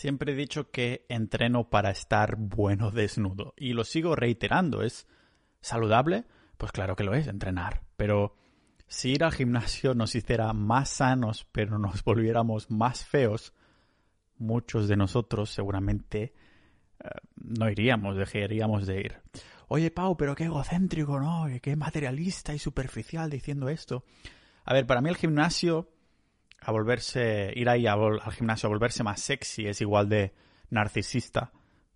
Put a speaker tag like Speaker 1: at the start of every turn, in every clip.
Speaker 1: Siempre he dicho que entreno para estar bueno desnudo y lo sigo reiterando. ¿Es saludable? Pues claro que lo es, entrenar. Pero si ir al gimnasio nos hiciera más sanos pero nos volviéramos más feos, muchos de nosotros seguramente eh, no iríamos, dejaríamos de ir. Oye, Pau, pero qué egocéntrico, ¿no? Qué materialista y superficial diciendo esto. A ver, para mí el gimnasio a volverse, ir ahí al gimnasio a volverse más sexy es igual de narcisista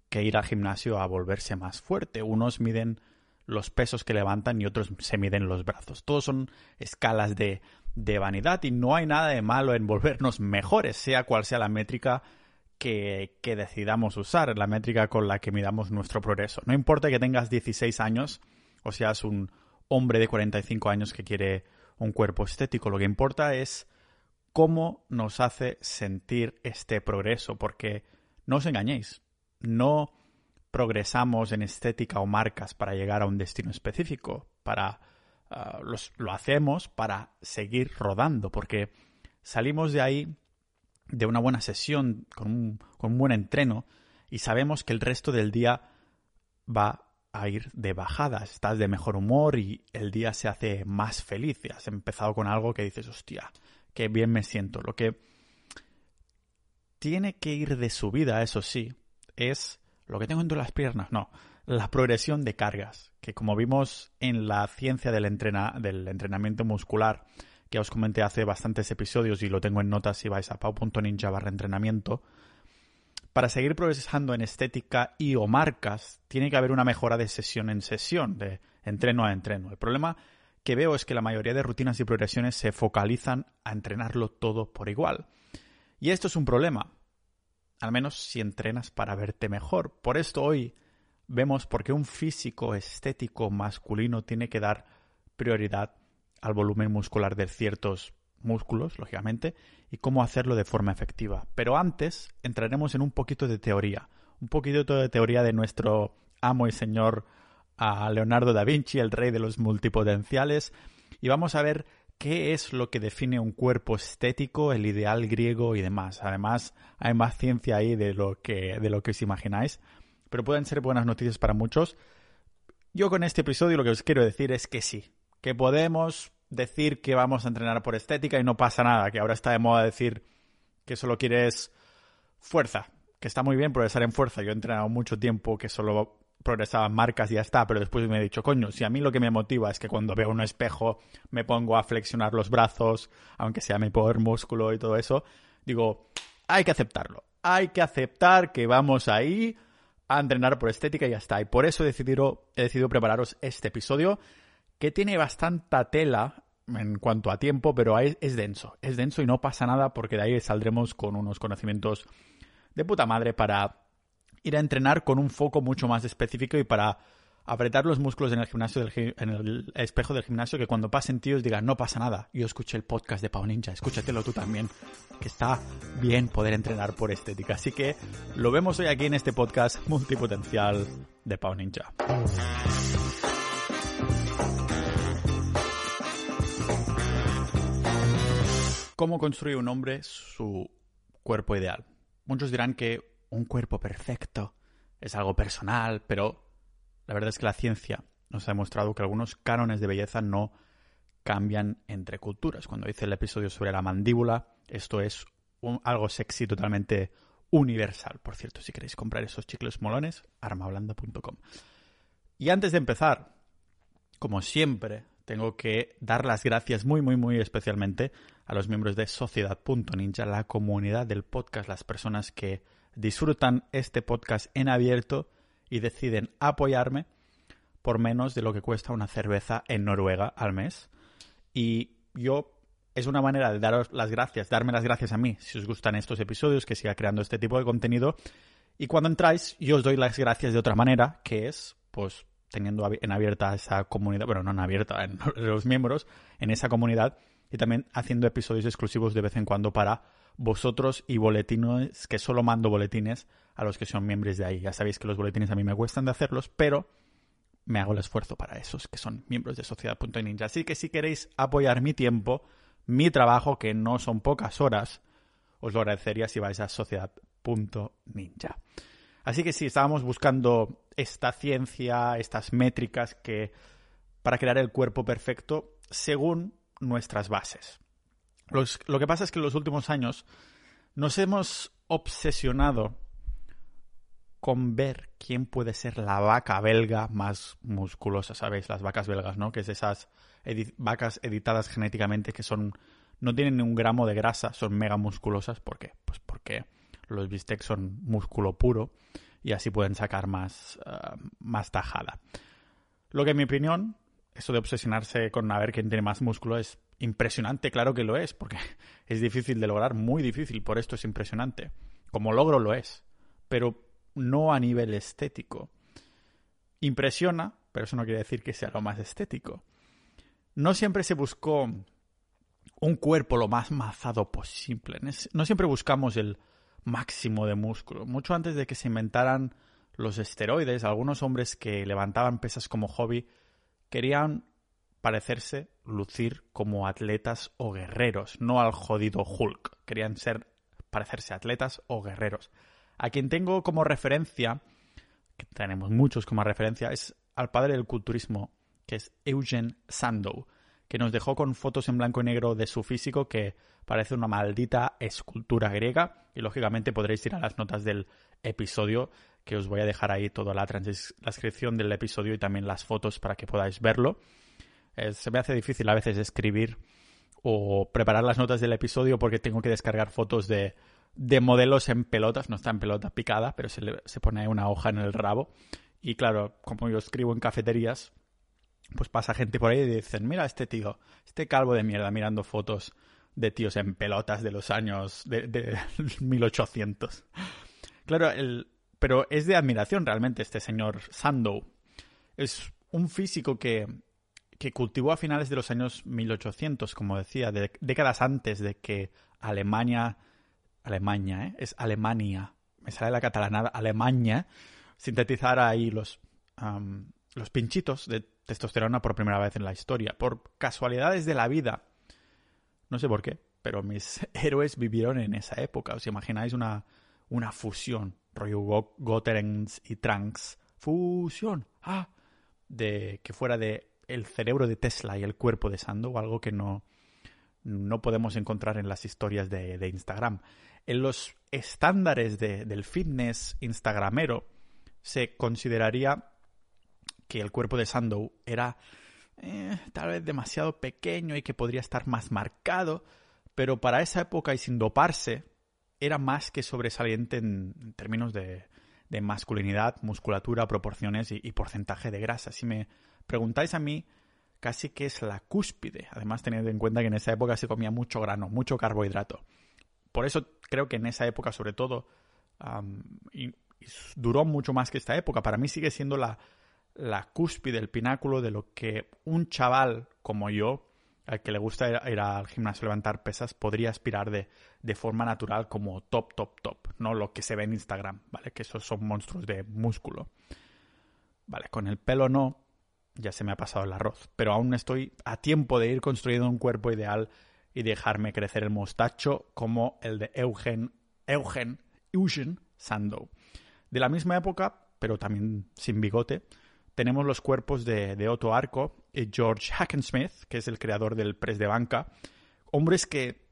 Speaker 1: que ir al gimnasio a volverse más fuerte. Unos miden los pesos que levantan y otros se miden los brazos. Todos son escalas de, de vanidad y no hay nada de malo en volvernos mejores, sea cual sea la métrica que, que, decidamos usar, la métrica con la que midamos nuestro progreso. No importa que tengas 16 años o seas un hombre de 45 años que quiere un cuerpo estético, lo que importa es cómo nos hace sentir este progreso, porque no os engañéis, no progresamos en estética o marcas para llegar a un destino específico, para uh, los, lo hacemos para seguir rodando, porque salimos de ahí de una buena sesión, con un, con un buen entreno, y sabemos que el resto del día va a ir de bajada, estás de mejor humor y el día se hace más feliz. Has empezado con algo que dices, hostia, que bien me siento. Lo que tiene que ir de subida, eso sí, es lo que tengo entre las piernas, no, la progresión de cargas, que como vimos en la ciencia del, del entrenamiento muscular, que os comenté hace bastantes episodios y lo tengo en notas si vais a pau.ninja barra entrenamiento, para seguir progresando en estética y o marcas, tiene que haber una mejora de sesión en sesión, de entreno a entreno. El problema que veo es que la mayoría de rutinas y progresiones se focalizan a entrenarlo todo por igual. Y esto es un problema, al menos si entrenas para verte mejor. Por esto hoy vemos por qué un físico estético masculino tiene que dar prioridad al volumen muscular de ciertos músculos, lógicamente, y cómo hacerlo de forma efectiva. Pero antes entraremos en un poquito de teoría, un poquito de teoría de nuestro amo y señor a Leonardo da Vinci, el rey de los multipotenciales, y vamos a ver qué es lo que define un cuerpo estético, el ideal griego y demás. Además, hay más ciencia ahí de lo que, de lo que os imagináis, pero pueden ser buenas noticias para muchos. Yo con este episodio lo que os quiero decir es que sí, que podemos decir que vamos a entrenar por estética y no pasa nada, que ahora está de moda decir que solo quieres fuerza, que está muy bien progresar en fuerza. Yo he entrenado mucho tiempo que solo progresaba marcas y ya está, pero después me he dicho, coño, si a mí lo que me motiva es que cuando veo un espejo me pongo a flexionar los brazos, aunque sea mi poder músculo y todo eso, digo, hay que aceptarlo. Hay que aceptar que vamos ahí a entrenar por estética y ya está. Y por eso he decidido, he decidido prepararos este episodio que tiene bastante tela en cuanto a tiempo, pero es denso. Es denso y no pasa nada porque de ahí saldremos con unos conocimientos de puta madre para ir a entrenar con un foco mucho más específico y para apretar los músculos en el gimnasio en el espejo del gimnasio que cuando pasen tíos digan no pasa nada yo escuché el podcast de Pau Ninja escúchatelo tú también que está bien poder entrenar por estética así que lo vemos hoy aquí en este podcast multipotencial de Pau Ninja ¿Cómo construye un hombre su cuerpo ideal? Muchos dirán que un cuerpo perfecto es algo personal, pero la verdad es que la ciencia nos ha demostrado que algunos cánones de belleza no cambian entre culturas. Cuando hice el episodio sobre la mandíbula, esto es algo sexy totalmente universal. Por cierto, si queréis comprar esos chicles molones, armablanda.com. Y antes de empezar, como siempre, tengo que dar las gracias muy, muy, muy especialmente a los miembros de Sociedad.ninja, la comunidad del podcast, las personas que disfrutan este podcast en abierto y deciden apoyarme por menos de lo que cuesta una cerveza en Noruega al mes. Y yo es una manera de daros las gracias, darme las gracias a mí si os gustan estos episodios, que siga creando este tipo de contenido. Y cuando entráis, yo os doy las gracias de otra manera, que es, pues, teniendo en abierta esa comunidad, bueno, no en abierta, en los miembros, en esa comunidad, y también haciendo episodios exclusivos de vez en cuando para vosotros y boletines, que solo mando boletines a los que son miembros de ahí. Ya sabéis que los boletines a mí me cuestan de hacerlos, pero me hago el esfuerzo para esos que son miembros de Sociedad.ninja. Así que si queréis apoyar mi tiempo, mi trabajo, que no son pocas horas, os lo agradecería si vais a Sociedad Ninja. Así que sí, estábamos buscando esta ciencia, estas métricas que para crear el cuerpo perfecto según nuestras bases. Lo que pasa es que en los últimos años nos hemos obsesionado con ver quién puede ser la vaca belga más musculosa, ¿sabéis? Las vacas belgas, ¿no? Que es esas vacas editadas genéticamente que son no tienen ni un gramo de grasa, son mega musculosas. ¿Por qué? Pues porque los bistecs son músculo puro y así pueden sacar más, eh, más tajada. Lo que en mi opinión, eso de obsesionarse con a ver quién tiene más músculo es impresionante, claro que lo es, porque es difícil de lograr, muy difícil, por esto es impresionante. Como logro lo es, pero no a nivel estético. Impresiona, pero eso no quiere decir que sea lo más estético. No siempre se buscó un cuerpo lo más mazado posible. No siempre buscamos el máximo de músculo. Mucho antes de que se inventaran los esteroides, algunos hombres que levantaban pesas como hobby querían parecerse, lucir como atletas o guerreros, no al jodido Hulk. Querían ser, parecerse atletas o guerreros. A quien tengo como referencia, que tenemos muchos como referencia, es al padre del culturismo, que es Eugen Sandow que nos dejó con fotos en blanco y negro de su físico que parece una maldita escultura griega y lógicamente podréis ir a las notas del episodio que os voy a dejar ahí toda la transcripción del episodio y también las fotos para que podáis verlo. Eh, se me hace difícil a veces escribir o preparar las notas del episodio porque tengo que descargar fotos de, de modelos en pelotas, no está en pelota picada, pero se, se pone una hoja en el rabo. Y claro, como yo escribo en cafeterías, pues pasa gente por ahí y dicen, mira este tío, este calvo de mierda mirando fotos de tíos en pelotas de los años de, 1800. Claro, el, pero es de admiración realmente este señor Sandow. Es un físico que, que cultivó a finales de los años 1800, como decía, décadas antes de que Alemania, Alemania, ¿eh? es Alemania, me sale la catalanada, Alemania, sintetizara ahí los, los pinchitos de testosterona por primera vez en la historia. Por casualidades de la vida. No sé por qué, pero mis héroes vivieron en esa época. ¿Os imagináis una, una fusión? Rollo Goterens y Trunks. Fusión. Ah. De que fuera de el cerebro de Tesla y el cuerpo de Sandow, algo que no, no podemos encontrar en las historias de, Instagram. En los estándares de, del fitness instagramero se consideraría que el cuerpo de Sandow era eh, tal vez demasiado pequeño y que podría estar más marcado, pero para esa época y sin doparse, era más que sobresaliente en, términos de, masculinidad, musculatura, proporciones y, porcentaje de grasa. Si me preguntáis a mí, casi que es la cúspide, además teniendo en cuenta que en esa época se comía mucho grano, mucho carbohidrato. Por eso creo que en esa época, sobre todo, y duró mucho más que esta época. Para mí sigue siendo la, la cúspide, el pináculo de lo que un chaval como yo, al que le gusta ir, al gimnasio a levantar pesas, podría aspirar de, de, forma natural como top, top, top, no lo que se ve en Instagram, ¿vale? Que esos son monstruos de músculo. Vale, con el pelo no, ya se me ha pasado el arroz, pero aún estoy a tiempo de ir construyendo un cuerpo ideal y dejarme crecer el mostacho como el de Eugen, Eugen, Eugen Sandow. De la misma época, pero también sin bigote, tenemos los cuerpos de, Otto Arco y George Hackensmith, que es el creador del press de banca, hombres que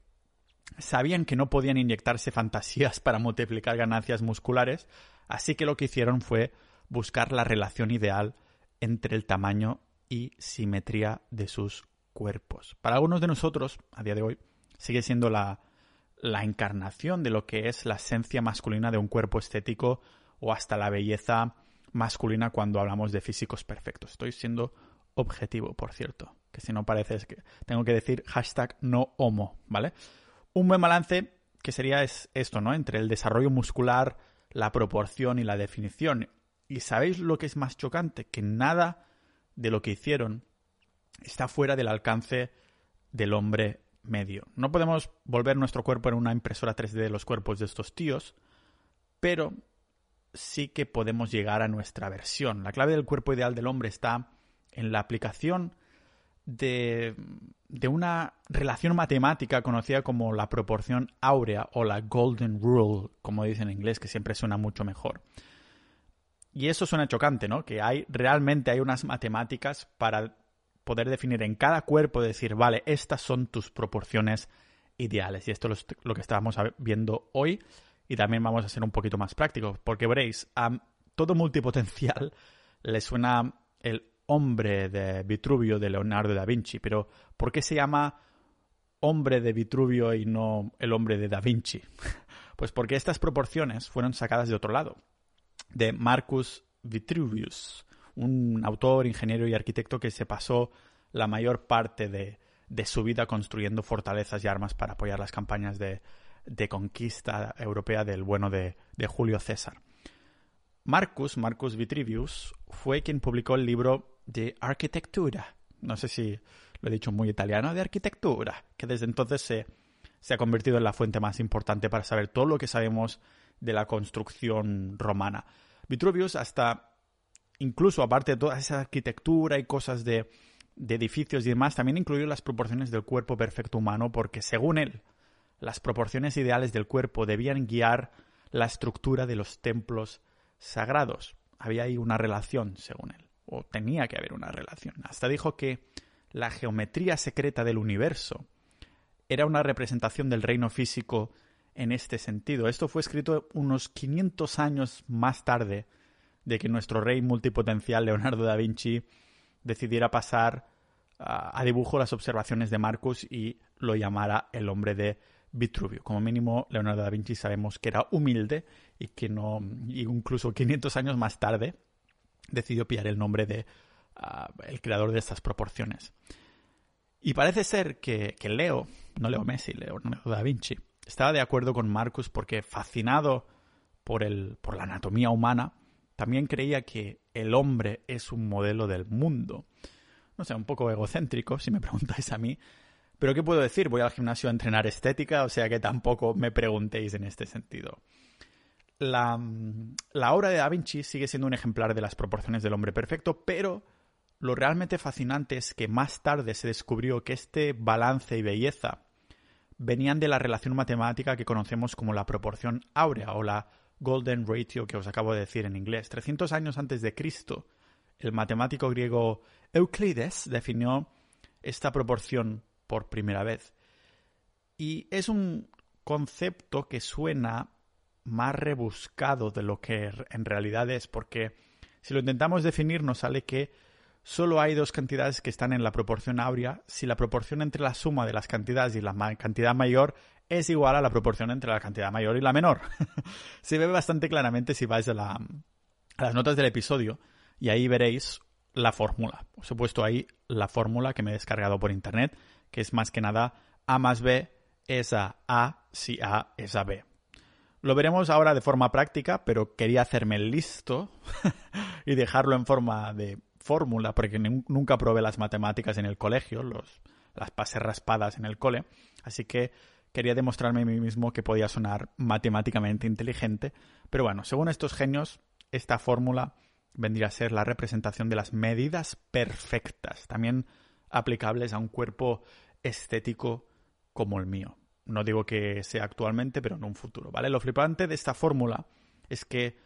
Speaker 1: sabían que no podían inyectarse fantasías para multiplicar ganancias musculares, así que lo que hicieron fue buscar la relación ideal entre el tamaño y simetría de sus cuerpos. Para algunos de nosotros, a día de hoy, sigue siendo la, la encarnación de lo que es la esencia masculina de un cuerpo estético o hasta la belleza masculina cuando hablamos de físicos perfectos. Estoy siendo objetivo, por cierto, que si no parece que tengo que decir hashtag no homo, ¿vale? Un buen balance que sería es esto, ¿no? Entre el desarrollo muscular, la proporción y la definición. ¿Y sabéis lo que es más chocante? Que nada de lo que hicieron está fuera del alcance del hombre medio. No podemos volver nuestro cuerpo en una impresora 3D de los cuerpos de estos tíos, pero sí que podemos llegar a nuestra versión. La clave del cuerpo ideal del hombre está en la aplicación de, de una relación matemática conocida como la proporción áurea o la Golden Rule, como dicen en inglés, que siempre suena mucho mejor. Y eso suena chocante, ¿no? Que hay realmente hay unas matemáticas para poder definir en cada cuerpo, decir, vale, estas son tus proporciones ideales. Y esto es lo que estábamos viendo hoy. Y también vamos a ser un poquito más prácticos, porque veréis, a todo multipotencial le suena el hombre de Vitruvio de Leonardo da Vinci, pero ¿por qué se llama hombre de Vitruvio y no el hombre de da Vinci? Pues porque estas proporciones fueron sacadas de otro lado, de Marcus Vitruvius, un autor, ingeniero y arquitecto que se pasó la mayor parte de, su vida construyendo fortalezas y armas para apoyar las campañas de, conquista europea del bueno de, de Julio César. Marcus, Marcus Vitruvius, fue quien publicó el libro de arquitectura. No sé si lo he dicho muy italiano, de arquitectura, que desde entonces se, se ha convertido en la fuente más importante para saber todo lo que sabemos de la construcción romana. Vitruvius hasta, incluso aparte de toda esa arquitectura y cosas de, de edificios y demás, también incluyó las proporciones del cuerpo perfecto humano porque según él, las proporciones ideales del cuerpo debían guiar la estructura de los templos sagrados. Había ahí una relación, según él o tenía que haber una relación. Hasta dijo que la geometría secreta del universo era una representación del reino físico en este sentido. Esto fue escrito unos 500 años más tarde de que nuestro rey multipotencial Leonardo da Vinci decidiera pasar a dibujo las observaciones de Marcus y lo llamara el hombre de Vitruvio. Como mínimo, Leonardo da Vinci sabemos que era humilde y que no, incluso 500 años más tarde, decidió pillar el nombre de ah, el creador de estas proporciones. Y parece ser que, Leo, no Leo Messi, Leo da Vinci, estaba de acuerdo con Marcus porque fascinado por, el, por la anatomía humana, también creía que el hombre es un modelo del mundo. No sé, un poco egocéntrico, si me preguntáis a mí. Pero ¿qué puedo decir? Voy al gimnasio a entrenar estética, o sea que tampoco me preguntéis en este sentido la, obra de Da Vinci sigue siendo un ejemplar de las proporciones del hombre perfecto, pero lo realmente fascinante es que más tarde se descubrió que este balance y belleza venían de la relación matemática que conocemos como la proporción áurea o la Golden Ratio que os acabo de decir en inglés. 300 años antes de Cristo, el matemático griego Euclides definió esta proporción por primera vez. Y es un concepto que suena más rebuscado de lo que en realidad es, porque si lo intentamos definir nos sale que solo hay dos cantidades que están en la proporción áurea si la proporción entre la suma de las cantidades y la cantidad mayor es igual a la proporción entre la cantidad mayor y la menor. Se ve bastante claramente si vais a, la, a las notas del episodio y ahí veréis la fórmula. Os he puesto ahí la fórmula que me he descargado por internet, que es más que nada A más B es a A si A es a B. Lo veremos ahora de forma práctica, pero quería hacerme listo y dejarlo en forma de fórmula, porque nunca probé las matemáticas en el colegio, los, las pasé raspadas en el cole, así que quería demostrarme a mí mismo que podía sonar matemáticamente inteligente, pero bueno, según estos genios, esta fórmula vendría a ser la representación de las medidas perfectas, también aplicables a un cuerpo estético como el mío. No digo que sea actualmente, pero en un futuro, ¿vale? Lo flipante de esta fórmula es que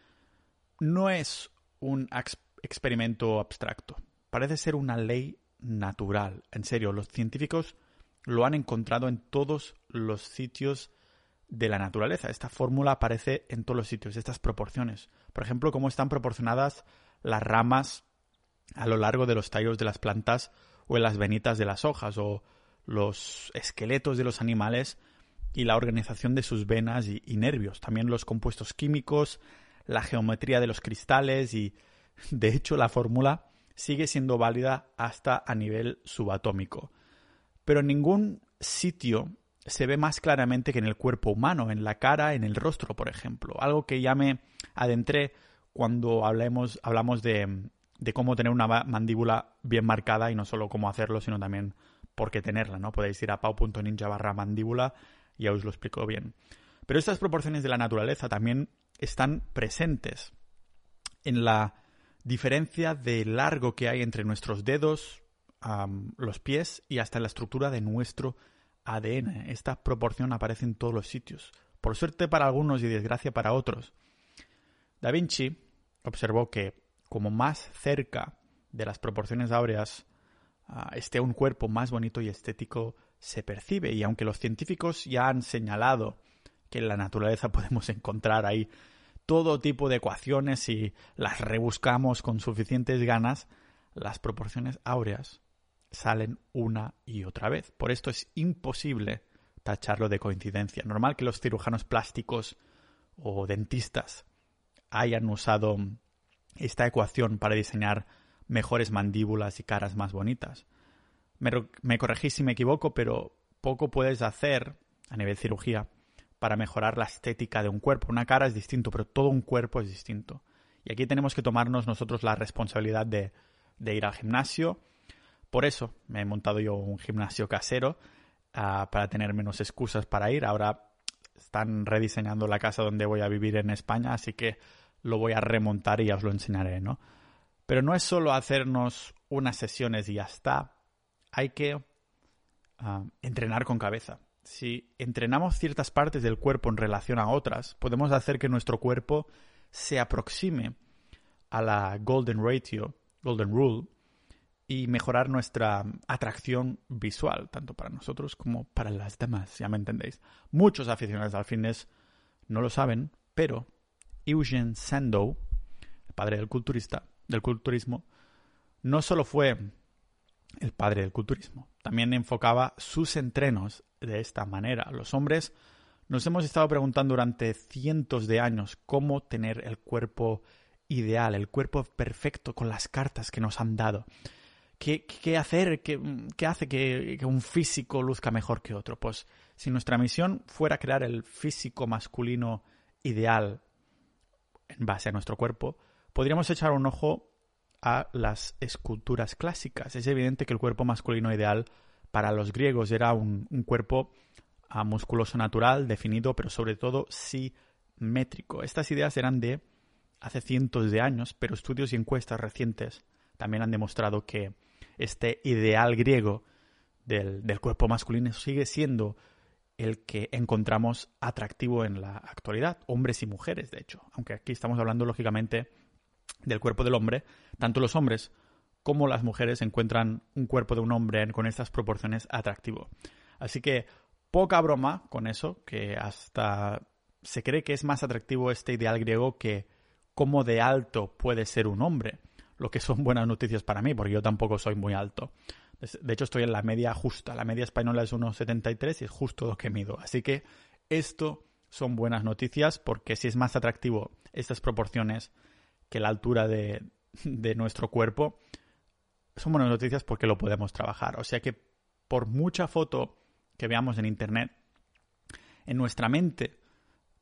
Speaker 1: no es un experimento abstracto. Parece ser una ley natural. En serio, los científicos lo han encontrado en todos los sitios de la naturaleza. Esta fórmula aparece en todos los sitios, estas proporciones. Por ejemplo, cómo están proporcionadas las ramas a lo largo de los tallos de las plantas o en las venitas de las hojas o los esqueletos de los animales y la organización de sus venas y, nervios, también los compuestos químicos, la geometría de los cristales y, de hecho, la fórmula sigue siendo válida hasta a nivel subatómico. Pero en ningún sitio se ve más claramente que en el cuerpo humano, en la cara, en el rostro, por ejemplo. Algo que ya me adentré cuando hablemos, hablamos de, cómo tener una mandíbula bien marcada y no solo cómo hacerlo, sino también por qué tenerla, ¿no? Podéis ir a pau.ninja barra mandíbula ya os lo explico bien. Pero estas proporciones de la naturaleza también están presentes en la diferencia de largo que hay entre nuestros dedos los pies y hasta la estructura de nuestro ADN. Esta proporción aparece en todos los sitios. Por suerte para algunos y desgracia para otros. Da Vinci observó que como más cerca de las proporciones áureas ah, esté un cuerpo más bonito y estético se percibe. Y aunque los científicos ya han señalado que en la naturaleza podemos encontrar ahí todo tipo de ecuaciones y las rebuscamos con suficientes ganas, las proporciones áureas salen una y otra vez. Por esto es imposible tacharlo de coincidencia. Normal que los cirujanos plásticos o dentistas hayan usado esta ecuación para diseñar mejores mandíbulas y caras más bonitas. Me, me corregís si me equivoco, pero poco puedes hacer a nivel cirugía para mejorar la estética de un cuerpo. Una cara es distinto, pero todo un cuerpo es distinto. Y aquí tenemos que tomarnos nosotros la responsabilidad de, ir al gimnasio. Por eso me he montado yo un gimnasio casero ah, para tener menos excusas para ir. Ahora están rediseñando la casa donde voy a vivir en España, así que lo voy a remontar y ya os lo enseñaré, ¿no? Pero no es solo hacernos unas sesiones y ya está. Hay que ah, entrenar con cabeza. Si entrenamos ciertas partes del cuerpo en relación a otras, podemos hacer que nuestro cuerpo se aproxime a la Golden Ratio, Golden Rule, y mejorar nuestra atracción visual, tanto para nosotros como para las demás, ya me entendéis. Muchos aficionados al fitness no lo saben, pero Eugene Sandow, el padre del culturista, del culturismo, no solo fue el padre del culturismo, también enfocaba sus entrenos de esta manera. Los hombres nos hemos estado preguntando durante cientos de años cómo tener el cuerpo ideal, el cuerpo perfecto con las cartas que nos han dado. ¿Qué, hacer? ¿Qué, qué hace que, que, un físico luzca mejor que otro? Pues si nuestra misión fuera crear el físico masculino ideal en base a nuestro cuerpo, podríamos echar un ojo a las esculturas clásicas. Es evidente que el cuerpo masculino ideal para los griegos era un, cuerpo ah, musculoso natural, definido, pero sobre todo simétrico. Estas ideas eran de hace cientos de años, pero estudios y encuestas recientes también han demostrado que este ideal griego del, del cuerpo masculino sigue siendo el que encontramos atractivo en la actualidad, hombres y mujeres, de hecho, aunque aquí estamos hablando lógicamente del cuerpo del hombre, tanto los hombres como las mujeres encuentran un cuerpo de un hombre con estas proporciones atractivo. Así que poca broma con eso, que hasta se cree que es más atractivo este ideal griego que cómo de alto puede ser un hombre, lo que son buenas noticias para mí, porque yo tampoco soy muy alto. De hecho, estoy en la media justa. La media española es 1,73 y es justo lo que mido. Así que esto son buenas noticias porque si es más atractivo estas proporciones que la altura de, de nuestro cuerpo, son buenas noticias porque lo podemos trabajar. O sea que por mucha foto que veamos en Internet, en nuestra mente,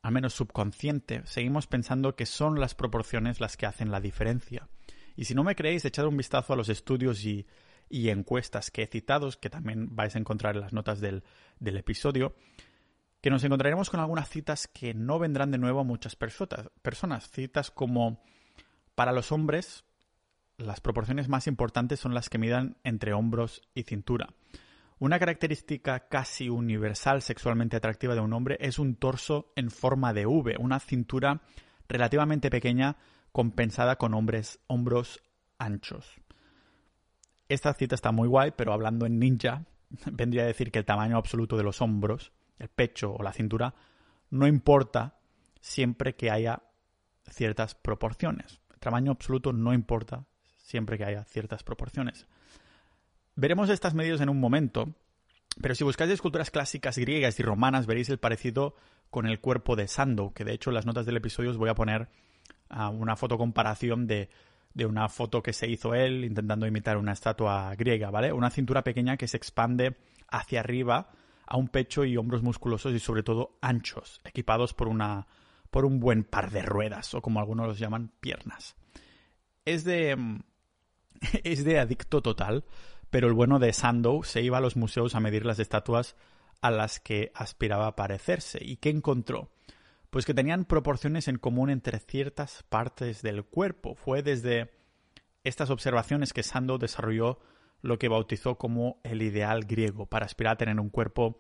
Speaker 1: al menos subconsciente, seguimos pensando que son las proporciones las que hacen la diferencia. Y si no me creéis, echad un vistazo a los estudios y, encuestas que he citado, que también vais a encontrar en las notas del, del episodio, que nos encontraremos con algunas citas que no vendrán de nuevo a muchas personas. Citas como para los hombres, las proporciones más importantes son las que midan entre hombros y cintura. Una característica casi universal sexualmente atractiva de un hombre es un torso en forma de V, una cintura relativamente pequeña compensada con hombres, hombros anchos. Esta cita está muy guay, pero hablando en ninja, vendría a decir que el tamaño absoluto de los hombros, el pecho o la cintura, no importa siempre que haya ciertas proporciones. Tamaño absoluto no importa siempre que haya ciertas proporciones. Veremos estas medidas en un momento, pero si buscáis esculturas clásicas griegas y romanas veréis el parecido con el cuerpo de Sandow, que de hecho en las notas del episodio os voy a poner uh, una foto comparación de, de una foto que se hizo él intentando imitar una estatua griega, ¿vale? Una cintura pequeña que se expande hacia arriba a un pecho y hombros musculosos y sobre todo anchos, equipados por una por un buen par de ruedas o como algunos los llaman piernas. Es de mm, es de adicto total, pero el bueno de Sandow se iba a los museos a medir las estatuas a las que aspiraba a parecerse. ¿Y qué encontró? Pues que tenían proporciones en común entre ciertas partes del cuerpo. Fue desde estas observaciones que Sandow desarrolló lo que bautizó como el ideal griego para aspirar a tener un cuerpo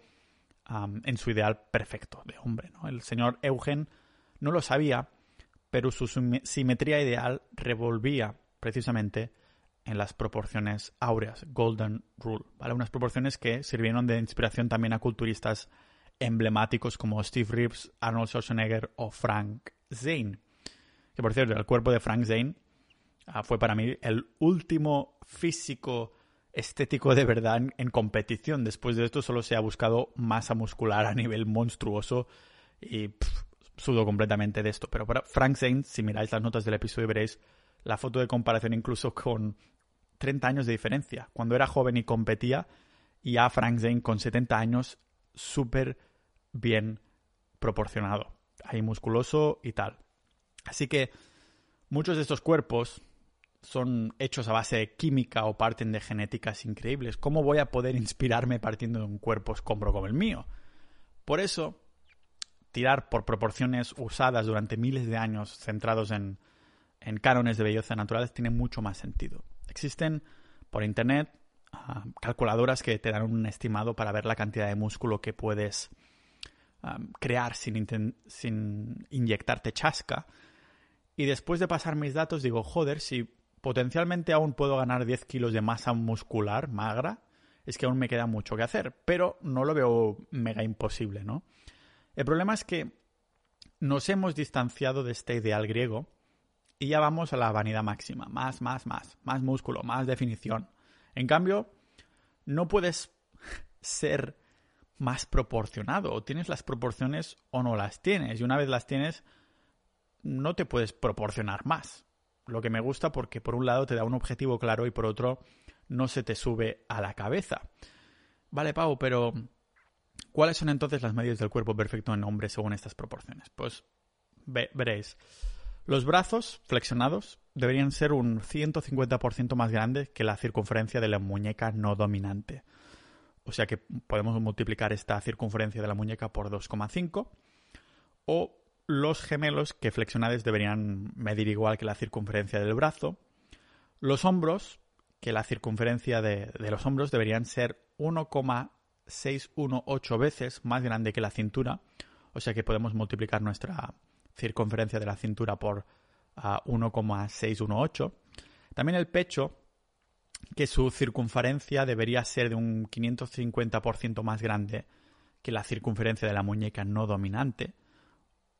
Speaker 1: en su ideal perfecto de hombre. El señor Eugen no lo sabía, pero su simetría ideal revolvía precisamente en las proporciones áureas, Golden Rule, ¿vale? Unas proporciones que sirvieron de inspiración también a culturistas emblemáticos como Steve Reeves, Arnold Schwarzenegger o Frank Zane. Que por cierto, el cuerpo de Frank Zane ah, fue para mí el último físico estético de verdad en, competición. Después de esto solo se ha buscado masa muscular a nivel monstruoso y sudo completamente de esto. Pero para Frank Zane, si miráis las notas del episodio veréis la foto de comparación incluso con 30 años de diferencia. Cuando era joven y competía, y a Frank Zane con 70 años súper bien proporcionado. Ahí musculoso y tal. Así que muchos de estos cuerpos son hechos a base de química o parten de genéticas increíbles. ¿Cómo voy a poder inspirarme partiendo de un cuerpo escombro como el mío? Por eso, tirar por proporciones usadas durante miles de años centrados en, en cánones de belleza naturales tiene mucho más sentido. Existen por internet ah, calculadoras que te dan un estimado para ver la cantidad de músculo que puedes ah, crear sin, sin inyectarte chasca. Y después de pasar mis datos digo, joder, si potencialmente aún puedo ganar 10 kilos de masa muscular magra, es que aún me queda mucho que hacer, pero no lo veo mega imposible, ¿no? El problema es que nos hemos distanciado de este ideal griego y ya vamos a la vanidad máxima, más, más, más, más músculo, más definición. En cambio, no puedes ser más proporcionado, o tienes las proporciones o no las tienes, y una vez las tienes, no te puedes proporcionar más lo que me gusta porque por un lado te da un objetivo claro y por otro no se te sube a la cabeza. Vale, Pau, pero ¿cuáles son entonces las medidas del cuerpo perfecto en hombre según estas proporciones? Pues veréis. Los brazos flexionados deberían ser un 150% más grandes que la circunferencia de la muñeca no dominante. O sea que podemos multiplicar esta circunferencia de la muñeca por 2,5 o los gemelos que flexionados deberían medir igual que la circunferencia del brazo. Los hombros, que la circunferencia de, los hombros deberían ser 1,618 veces más grande que la cintura. O sea que podemos multiplicar nuestra circunferencia de la cintura por 1,618. También el pecho, que su circunferencia debería ser de un 550% más grande que la circunferencia de la muñeca no dominante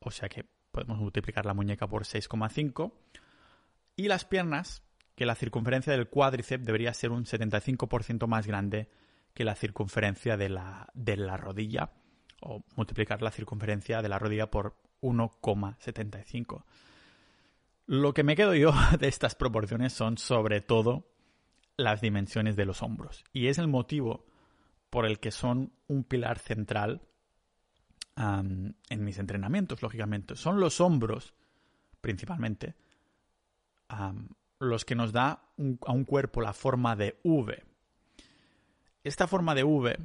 Speaker 1: o sea que podemos multiplicar la muñeca por 6,5. Y las piernas, que la circunferencia del cuádriceps debería ser un 75% más grande que la circunferencia de la, de la rodilla, o multiplicar la circunferencia de la rodilla por 1,75. Lo que me quedo yo de estas proporciones son sobre todo las dimensiones de los hombros. Y es el motivo por el que son un pilar central en mis entrenamientos, lógicamente. Son los hombros, principalmente, los que nos da a un cuerpo la forma de V. Esta forma de V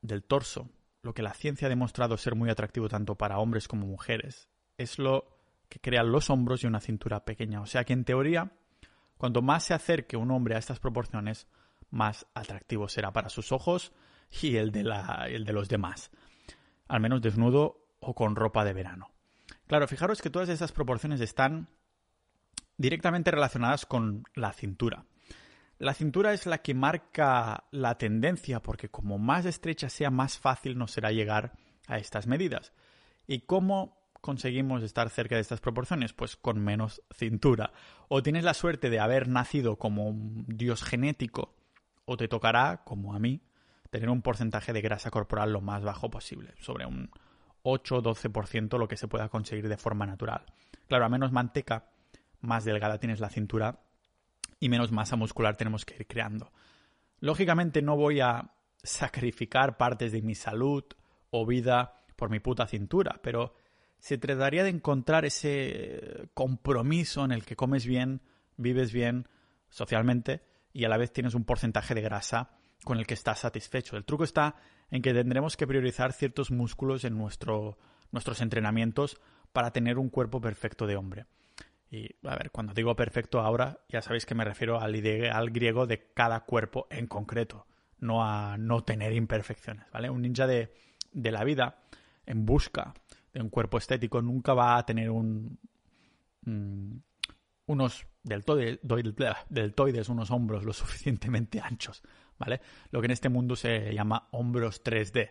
Speaker 1: del torso, lo que la ciencia ha demostrado ser muy atractivo tanto para hombres como mujeres, es lo que crean los hombros y una cintura pequeña. O sea que en teoría, cuanto más se acerque un hombre a estas proporciones, más atractivo será para sus ojos y el de, el de los demás al menos desnudo o con ropa de verano. Claro, fijaros que todas esas proporciones están directamente relacionadas con la cintura. La cintura es la que marca la tendencia porque como más estrecha sea, más fácil nos será llegar a estas medidas. ¿Y cómo conseguimos estar cerca de estas proporciones? Pues con menos cintura. O tienes la suerte de haber nacido como un dios genético o te tocará, como a mí, tener un porcentaje de grasa corporal lo más bajo posible, sobre un 8-12% lo que se pueda conseguir de forma natural. Claro, a menos manteca, más delgada tienes la cintura y menos masa muscular tenemos que ir creando. Lógicamente no voy a sacrificar partes de mi salud o vida por mi puta cintura, pero se trataría de encontrar ese compromiso en el que comes bien, vives bien socialmente y a la vez tienes un porcentaje de grasa con el que estás satisfecho. El truco está en que tendremos que priorizar ciertos músculos en nuestro, nuestros entrenamientos para tener un cuerpo perfecto de hombre. Y a ver, cuando digo perfecto ahora, ya sabéis que me refiero al, al griego de cada cuerpo en concreto, no a no tener imperfecciones, ¿vale? Un ninja de, de la vida en busca de un cuerpo estético nunca va a tener un, mm, unos deltoides, unos hombros lo suficientemente anchos, ¿vale? Lo que en este mundo se llama hombros 3D.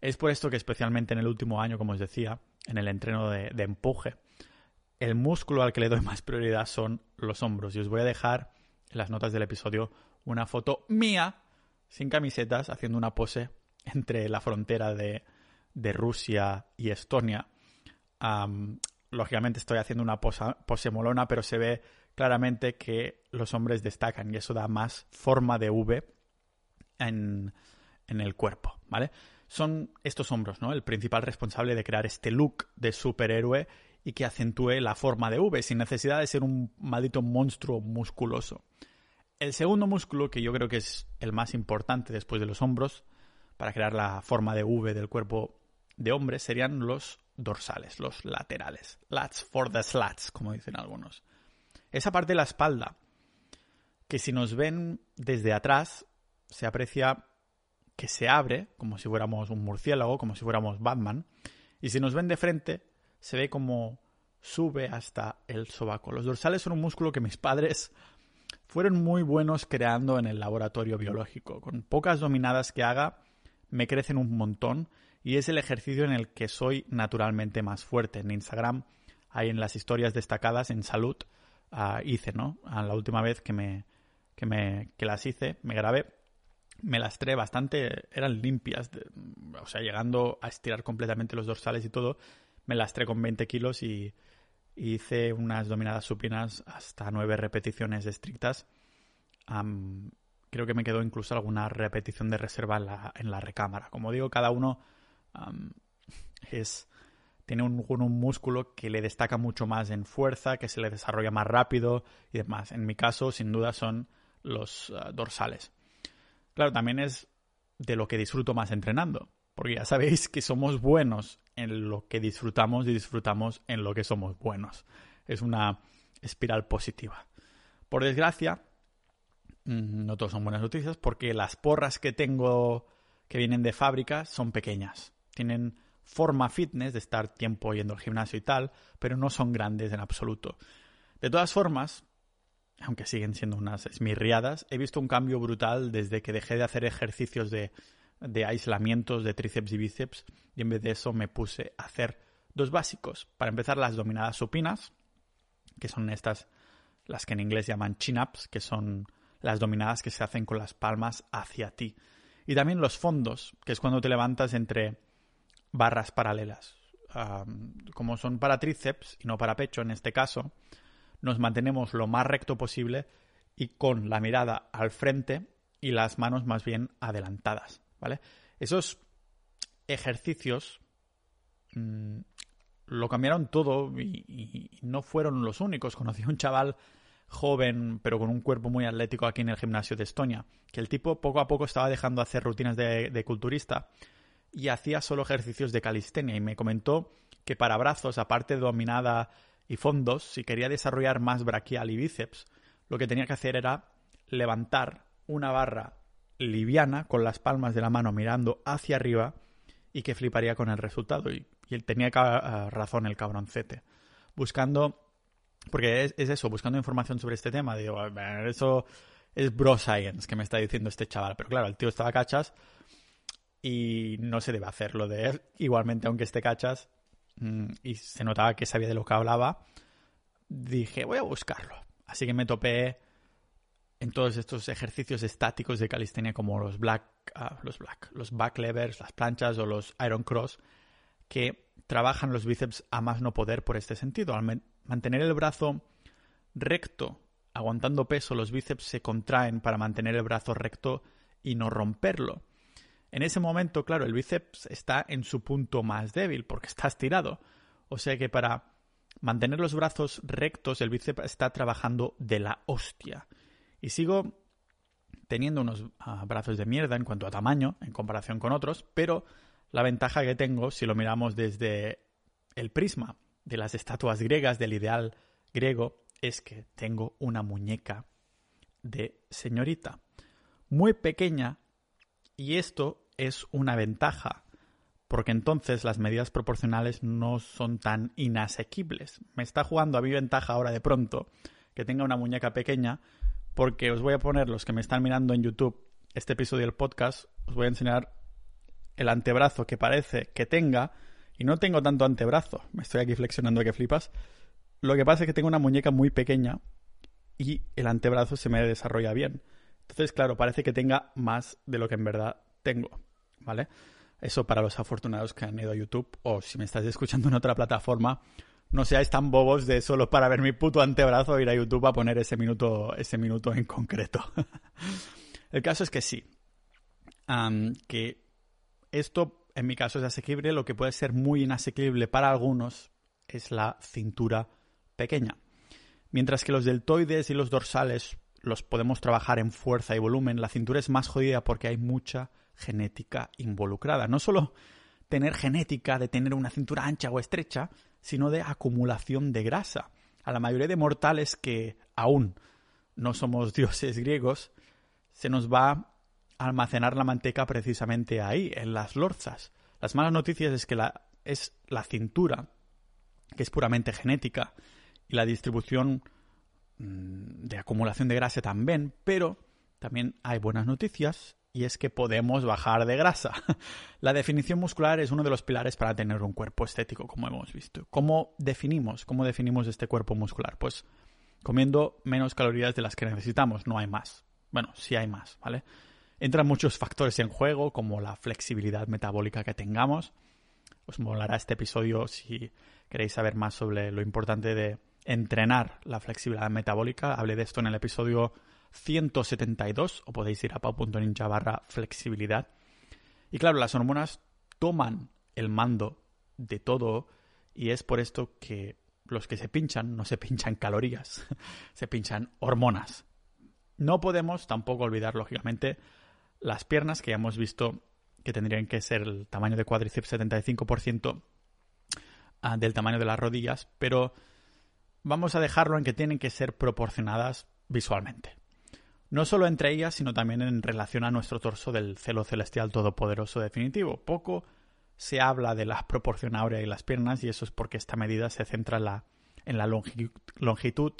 Speaker 1: Es por esto que especialmente en el último año, como os decía, en el entreno de empuje, el músculo al que le doy más prioridad son los hombros. Y os voy a dejar en las notas del episodio una foto mía, sin camisetas, haciendo una pose entre la frontera de, de Rusia y Estonia. lógicamente estoy haciendo una pose molona, pero se ve claramente que los hombres destacan y eso da más forma de V en, en el cuerpo, ¿vale? Son estos hombros, ¿no? El principal responsable de crear este look de superhéroe y que acentúe la forma de V sin necesidad de ser un maldito monstruo musculoso. El segundo músculo, que yo creo que es el más importante después de los hombros, para crear la forma de V del cuerpo de hombre, serían los dorsales, los laterales. Lats for the slats, como dicen algunos. Esa parte de la espalda, que si nos ven desde atrás, se aprecia que se abre, como si fuéramos un murciélago, como si fuéramos Batman, y si nos ven de frente, se ve como sube hasta el sobaco. Los dorsales son un músculo que mis padres fueron muy buenos creando en el laboratorio biológico. Con pocas dominadas que haga, me crecen un montón y es el ejercicio en el que soy naturalmente más fuerte. En Instagram hay en las historias destacadas en salud uh, hice, ¿no? La última vez que me, que me que las hice, me grabé, me lastré bastante, eran limpias, o sea, llegando a estirar completamente los dorsales y todo, me lastré con 20 kilos y, hice unas dominadas supinas hasta nueve repeticiones estrictas. creo que me quedó incluso alguna repetición de reserva en la, en la recámara. Como digo, cada uno es tiene un, un, músculo que le destaca mucho más en fuerza, que se le desarrolla más rápido y demás. En mi caso, sin duda, son los ah, dorsales. Claro, también es de lo que disfruto más entrenando, porque ya sabéis que somos buenos en lo que disfrutamos y disfrutamos en lo que somos buenos. Es una espiral positiva. Por desgracia, mm, no todos son buenas noticias porque las porras que tengo que vienen de fábrica son pequeñas. Tienen forma fitness de estar tiempo yendo al gimnasio y tal, pero no son grandes en absoluto. De todas formas, aunque siguen siendo unas esmirriadas, he visto un cambio brutal desde que dejé de hacer ejercicios de, de aislamientos de tríceps y bíceps y en vez de eso me puse a hacer dos básicos. Para empezar, las dominadas supinas, que son estas, las que en inglés llaman chin-ups, que son las dominadas que se hacen con las palmas hacia ti. Y también los fondos, que es cuando te levantas entre barras paralelas. como son para tríceps y no para pecho en este caso, nos mantenemos lo más recto posible y con la mirada al frente y las manos más bien adelantadas, ¿vale? Esos ejercicios mm, lo cambiaron todo y, no fueron los únicos. Conocí a un chaval joven pero con un cuerpo muy atlético aquí en el gimnasio de Estonia, que el tipo poco a poco estaba dejando de hacer rutinas de, de culturista y hacía solo ejercicios de calistenia y me comentó que para brazos, aparte de dominada y fondos, si quería desarrollar más braquial y bíceps, lo que tenía que hacer era levantar una barra liviana con las palmas de la mano mirando hacia arriba y que fliparía con el resultado. Y, él tenía eh, razón el cabroncete. Buscando, porque es, eso, buscando información sobre este tema, digo, eso es bro science que me está diciendo este chaval. Pero claro, el tío estaba cachas y no se debe hacerlo de él. Igualmente, aunque esté cachas mm, y se notaba que sabía de lo que hablaba, dije, voy a buscarlo. Así que me topé en todos estos ejercicios estáticos de calistenia como los black, ah, los black, los back levers, las planchas o los iron cross, que trabajan los bíceps a más no poder por este sentido. Al mantener el brazo recto, aguantando peso, los bíceps se contraen para mantener el brazo recto y no romperlo. En ese momento, claro, el bíceps está en su punto más débil porque está estirado. O sea que para mantener los brazos rectos, el bíceps está trabajando de la hostia. Y sigo teniendo unos ah, brazos de mierda en cuanto a tamaño, en comparación con otros, pero la ventaja que tengo, si lo miramos desde el prisma de las estatuas griegas, del ideal griego es que tengo una muñeca de señorita muy pequeña y esto es una ventaja porque entonces las medidas proporcionales no son tan inasequibles. Me está jugando a mi ventaja ahora de pronto que tenga una muñeca pequeña porque os voy a poner los que me están mirando en YouTube este episodio del podcast, os voy a enseñar el antebrazo que parece que tenga y no tengo tanto antebrazo, me estoy aquí flexionando que flipas. Lo que pasa es que tengo una muñeca muy pequeña y el antebrazo se me desarrolla bien. Entonces, claro, parece que tenga más de lo que en verdad tengo, ¿vale? Eso para los afortunados que han ido a YouTube o si me estás escuchando en otra plataforma, no seáis tan bobos de solo para ver mi puto antebrazo ir a YouTube a poner ese minuto, ese minuto en concreto. El caso es que sí, que esto en mi caso es asequible, lo que puede ser muy inasequible para algunos es la cintura pequeña. Mientras que los deltoides y los dorsales los podemos trabajar en fuerza y volumen, la cintura es más jodida porque hay mucha genética involucrada. No solo tener genética de tener una cintura ancha o estrecha, sino de acumulación de grasa. A la mayoría de mortales que aún no somos dioses griegos, se nos va a almacenar la manteca precisamente ahí, en las lorzas. Las malas noticias es que la, es la cintura, que es puramente genética, y la distribución mm, de acumulación de grasa también, pero también hay buenas noticias y es que podemos bajar de grasa. La definición muscular es uno de los pilares para tener un cuerpo estético, como hemos visto. ¿Cómo definimos? ¿Cómo definimos este cuerpo muscular? Pues comiendo menos calorías de las que necesitamos, no hay más. Bueno, sí hay más, ¿vale? Entran muchos factores en juego, como la flexibilidad metabólica que tengamos. Os molará este episodio si queréis saber más sobre lo importante de entrenar la flexibilidad metabólica. Hablé de esto en el episodio 172 o podéis ir a pau.ninja barra flexibilidad. Y claro, las hormonas toman el mando de todo y es por esto que los que se pinchan no se pinchan calorías, se pinchan hormonas. No podemos tampoco olvidar, lógicamente, las piernas que ya hemos visto que tendrían que ser el tamaño de cuádriceps 75% ah, del tamaño de las rodillas, pero vamos a dejarlo en que tienen que ser proporcionadas visualmente no solo entre ellas, sino también en relación a nuestro torso del celo celestial todopoderoso definitivo. Poco se habla de la proporción áurea y las piernas, y eso es porque esta medida se centra en la, en la longitud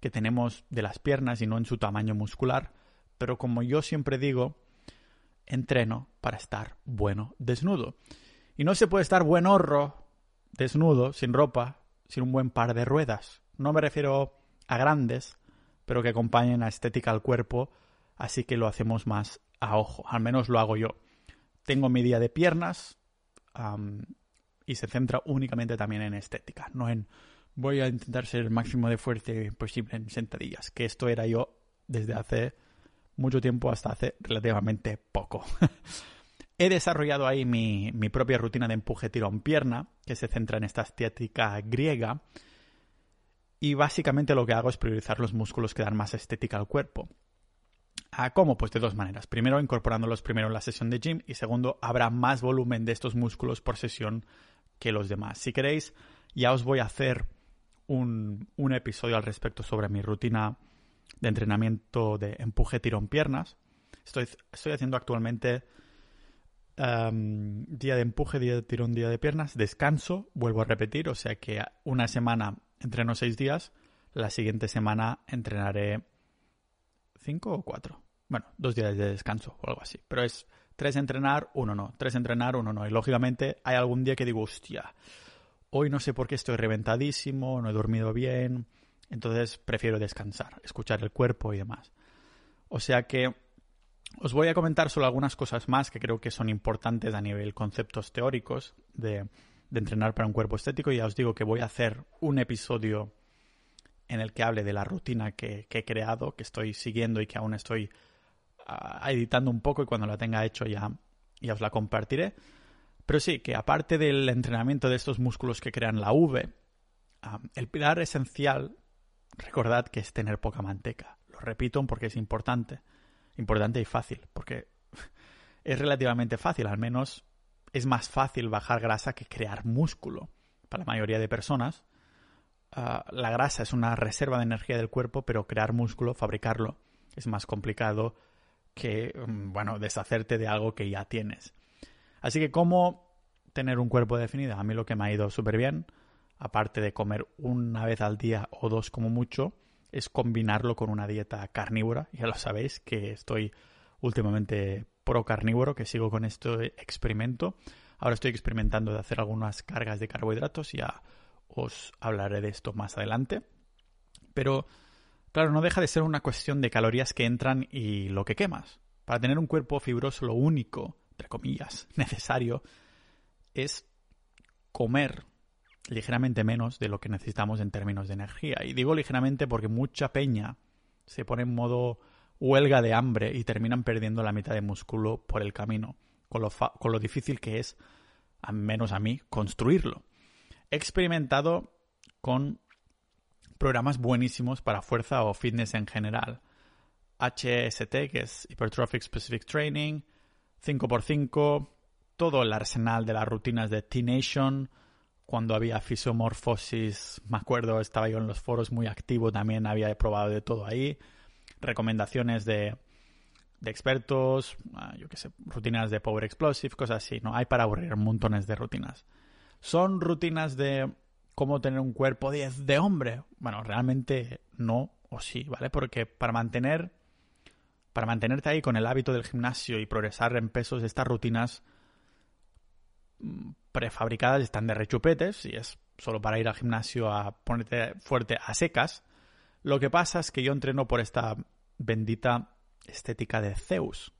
Speaker 1: que tenemos de las piernas y no en su tamaño muscular. Pero como yo siempre digo, entreno para estar bueno desnudo. Y no se puede estar buen horro desnudo, sin ropa, sin un buen par de ruedas. No me refiero a grandes, pero que acompañen a estética al cuerpo, así que lo hacemos más a ojo, al menos lo hago yo. Tengo mi día de piernas y se centra únicamente también en estética, no en voy a intentar ser el máximo de fuerte posible en sentadillas, que esto era yo desde hace mucho tiempo hasta hace relativamente poco. He desarrollado ahí mi, mi propia rutina de empuje tirón-pierna, que se centra en esta estética griega, y básicamente lo que hago es priorizar los músculos que dan más estética al cuerpo. ¿A ¿Cómo? Pues de dos maneras. Primero, incorporándolos primero en la sesión de gym y segundo, habrá más volumen de estos músculos por sesión que los demás. Si queréis, ya os voy a hacer un, episodio al respecto sobre mi rutina de entrenamiento de empuje tirón piernas. Estoy, estoy haciendo actualmente em, día de empuje, día de tirón, día de piernas, descanso, vuelvo a repetir, o sea que una semana entreno seis días, la siguiente semana entrenaré cinco o cuatro. Bueno, dos días de descanso o algo así. Pero es tres entrenar, uno no. Tres entrenar, uno no. Y lógicamente hay algún día que digo, hostia, hoy no sé por qué estoy reventadísimo, no he dormido bien. Entonces prefiero descansar, escuchar el cuerpo y demás. O sea que os voy a comentar solo algunas cosas más que creo que son importantes a nivel conceptos teóricos de de entrenar para un cuerpo estético. Y ya os digo que voy a hacer un episodio en el que hable de la rutina que, he creado, que estoy siguiendo y que aún estoy ah, editando un poco y cuando la tenga hecho ya, os la compartiré. Pero sí, que aparte del entrenamiento de estos músculos que crean la V, ah, el pilar esencial, recordad que es tener poca manteca. Lo repito porque es importante. Importante y fácil, porque es relativamente fácil, al menos es más fácil bajar grasa que crear músculo para la mayoría de personas. ah, la grasa es una reserva de energía del cuerpo, pero crear músculo, fabricarlo, es más complicado que, mm, bueno, deshacerte de algo que ya tienes. Así que, ¿cómo tener un cuerpo definido? A mí lo que me ha ido súper bien, aparte de comer una vez al día o dos como mucho, es combinarlo con una dieta carnívora. Ya lo sabéis que estoy últimamente pro carnívoro, que sigo con este experimento. Ahora estoy experimentando de hacer algunas cargas de carbohidratos, ya os hablaré de esto más adelante. Pero, claro, no deja de ser una cuestión de calorías que entran y lo que quemas. Para tener un cuerpo fibroso, lo único, entre comillas, necesario es comer ligeramente menos de lo que necesitamos en términos de energía. Y digo ligeramente porque mucha peña se pone en modo huelga de hambre y terminan perdiendo la mitad de músculo por el camino, con lo, con lo difícil que es, al menos a mí, construirlo. He experimentado con programas buenísimos para fuerza o fitness en general. HST, que es Hypertrophic Specific Training, 5x5, todo el arsenal de las rutinas de T-Nation, cuando había fisomorfosis, me acuerdo, estaba yo en los foros muy activo, también había probado de todo ahí. Recomendaciones de, de expertos, ah, yo qué sé, rutinas de Power Explosive, cosas así, ¿no? Hay para aburrir montones de rutinas. ¿Son rutinas de cómo tener un cuerpo 10 de hombre? Bueno, realmente no o sí, ¿vale? Porque para mantener para mantenerte ahí con el hábito del gimnasio y progresar en pesos, estas rutinas mm, prefabricadas están de rechupetes y es solo para ir al gimnasio a ponerte fuerte a secas. Lo que pasa es que yo entreno por esta bendita estética de Zeus.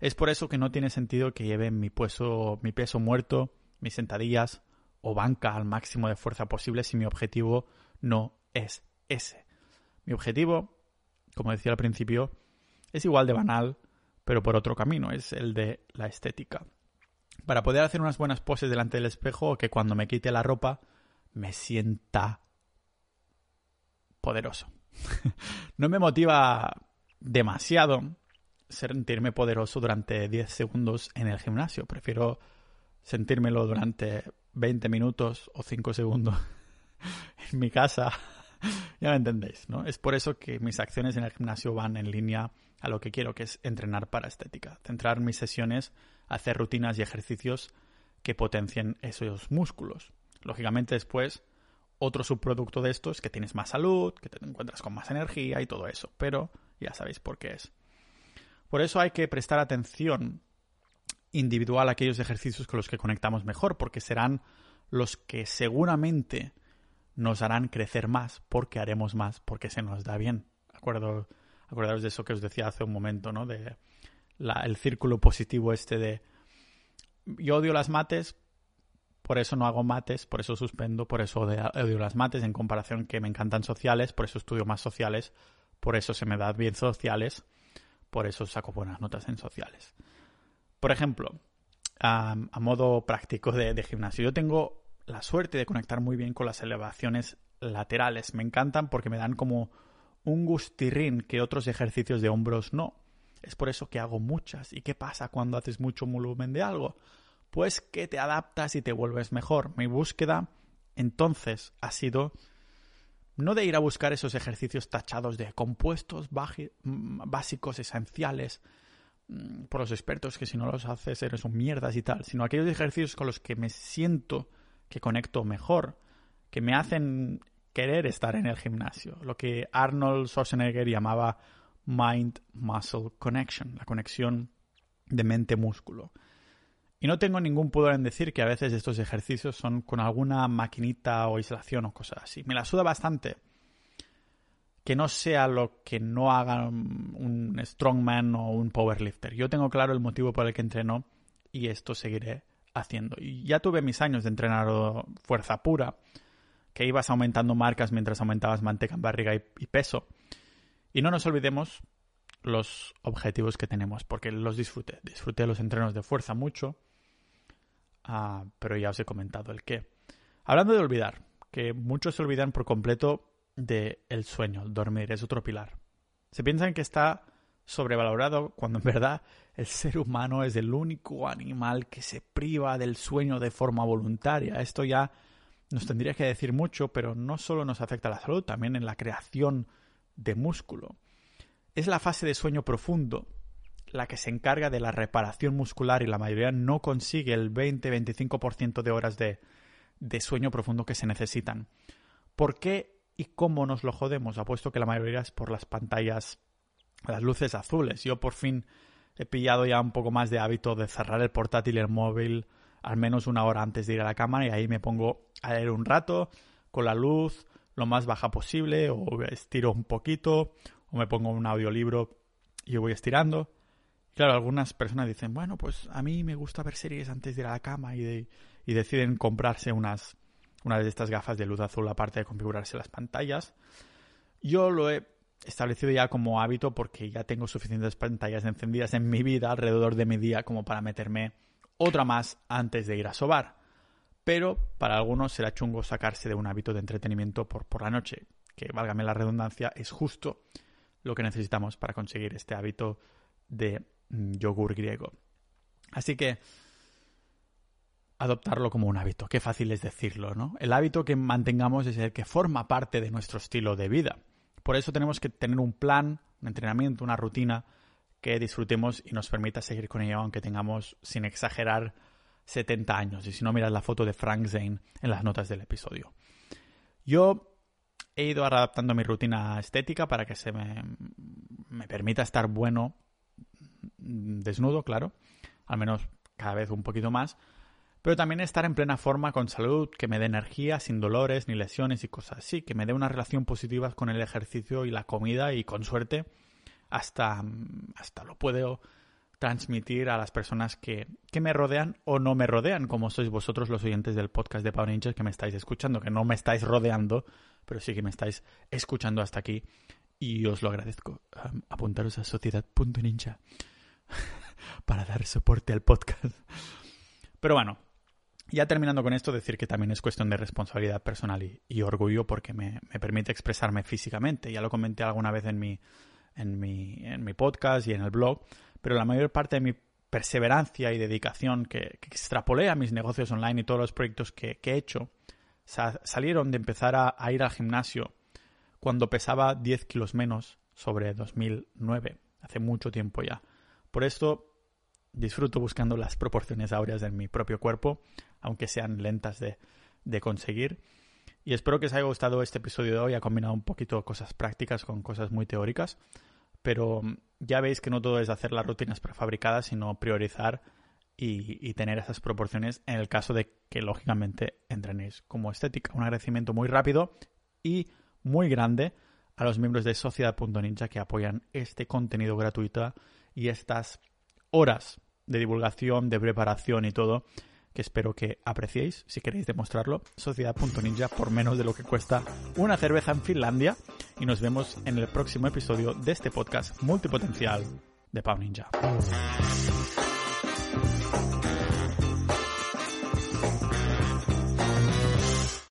Speaker 1: Es por eso que no tiene sentido que lleve mi peso, mi peso muerto, mis sentadillas o banca al máximo de fuerza posible si mi objetivo no es ese. Mi objetivo, como decía al principio, es igual de banal, pero por otro camino, es el de la estética para poder hacer unas buenas poses delante del espejo o que cuando me quite la ropa me sienta poderoso. no me motiva demasiado sentirme poderoso durante 10 segundos en el gimnasio. Prefiero sentírmelo durante 20 minutos o 5 segundos en mi casa. ya me entendéis, ¿no? Es por eso que mis acciones en el gimnasio van en línea a lo que quiero, que es entrenar para estética. Centrar mis sesiones hacer rutinas y ejercicios que potencien esos músculos. Lógicamente después otro subproducto de esto es que tienes más salud, que te encuentras con más energía y todo eso, pero ya sabéis por qué es. Por eso hay que prestar atención individual a aquellos ejercicios con los que conectamos mejor, porque serán los que seguramente nos harán crecer más, porque haremos más, porque se nos da bien. Acuerdo, de eso que os decía hace un momento, ¿no? De el círculo positivo este de yo odio las mates, por eso no hago mates, por eso suspendo, por eso odio las mates en comparación que me encantan sociales, por eso estudio más sociales, por eso se me da bien sociales, por eso saco buenas notas en sociales. Por ejemplo, a, modo práctico de, de gimnasio, yo tengo la suerte de conectar muy bien con las elevaciones laterales. Me encantan porque me dan como un gustirrín que otros ejercicios de hombros no. Es por eso que hago muchas. ¿Y qué pasa cuando haces mucho volumen de algo? Pues que te adaptas y te vuelves mejor. Mi búsqueda entonces ha sido no de ir a buscar esos ejercicios tachados de compuestos mm, básicos, esenciales, mm, por los expertos que si no los haces eres un mierdas y tal, sino aquellos ejercicios con los que me siento que conecto mejor, que me hacen querer estar en el gimnasio, lo que Arnold Schwarzenegger llamaba mind-muscle connection, la conexión de mente-músculo. Y no tengo ningún pudor en decir que a veces estos ejercicios son con alguna maquinita o aislación o cosas así. Me la suda bastante que no sea lo que no haga un strongman o un powerlifter. Yo tengo claro el motivo por el que entreno y esto seguiré haciendo. Y ya tuve mis años de entrenar fuerza pura, que ibas aumentando marcas mientras aumentabas manteca en barriga y peso. Y no nos olvidemos los objetivos que tenemos, porque los disfruté. Disfruté los entrenos de fuerza mucho, ah, pero ya os he comentado el qué. Hablando de olvidar, que muchos se olvidan por completo del el sueño, el dormir, es otro pilar. Se piensan que está sobrevalorado cuando en verdad el ser humano es el único animal que se priva del sueño de forma voluntaria. Esto ya nos tendría que decir mucho, pero no solo nos afecta a la salud, también en la creación de músculo. Es la fase de sueño profundo la que se encarga de la reparación muscular y la mayoría no consigue el 20-25% de horas de, sueño profundo que se necesitan. ¿Por qué y cómo nos lo jodemos? Apuesto que la mayoría es por las pantallas, las luces azules. Yo por fin he pillado ya un poco más de hábito de cerrar el portátil y el móvil al menos una hora antes de ir a la cama y ahí me pongo a leer un rato con la luz lo más baja posible o estiro un poquito o me pongo un audiolibro y voy estirando. Claro, algunas personas dicen, bueno, pues a mí me gusta ver series antes de ir a la cama y, deciden comprarse unas, una de estas gafas de luz azul aparte de configurarse las pantallas. Yo lo he establecido ya como hábito porque ya tengo suficientes pantallas encendidas en mi vida alrededor de mi día como para meterme otra más antes de ir a sobar. Pero para algunos será chungo sacarse de un hábito de entretenimiento por, por la noche, que válgame la redundancia, es justo lo que necesitamos para conseguir este hábito de yogur griego. Así que adoptarlo como un hábito. Qué fácil es decirlo, ¿no? El hábito que mantengamos es el que forma parte de nuestro estilo de vida. Por eso tenemos que tener un plan, un entrenamiento, una rutina que disfrutemos y nos permita seguir con ello aunque tengamos, sin exagerar, 70 años. Y si no, miras la foto de Frank Zane en las notas del episodio. Yo he ido adaptando mi rutina estética para que se me, me permita estar bueno desnudo, claro, al menos cada vez un poquito más, pero también estar en plena forma con salud, que me dé energía, sin dolores ni lesiones y cosas así, que me dé una relación positiva con el ejercicio y la comida y con suerte hasta, hasta lo puedo transmitir a las personas que, que, me rodean o no me rodean, como sois vosotros los oyentes del podcast de Power Ninja que me estáis escuchando, que no me estáis rodeando, pero sí que me estáis escuchando hasta aquí y os lo agradezco. apuntaros a sociedad.ninja para dar soporte al podcast. Pero bueno, ya terminando con esto, decir que también es cuestión de responsabilidad personal y, orgullo porque me, permite expresarme físicamente. Ya lo comenté alguna vez en mi, en, mi, en mi podcast y en el blog, pero la mayor parte de mi perseverancia y dedicación que, extrapolé a mis negocios online y todos los proyectos que, he hecho salieron de empezar a, a, ir al gimnasio cuando pesaba 10 kilos menos sobre 2009, hace mucho tiempo ya. Por esto disfruto buscando las proporciones áureas en mi propio cuerpo, aunque sean lentas de, conseguir. Y espero que os haya gustado este episodio de hoy. Ha combinado un poquito cosas prácticas con cosas muy teóricas. Pero ya veis que no todo es hacer las rutinas prefabricadas, sino priorizar y, y, tener esas proporciones en el caso de que, lógicamente, entrenéis como estética. Un agradecimiento muy rápido y muy grande a los miembros de Sociedad.ninja que apoyan este contenido gratuito y estas horas de divulgación, de preparación y todo, que espero que apreciéis, si queréis demostrarlo, sociedad.ninja por menos de lo que cuesta una cerveza en Finlandia. Y nos vemos en el próximo episodio de este podcast multipotencial de Pau Ninja.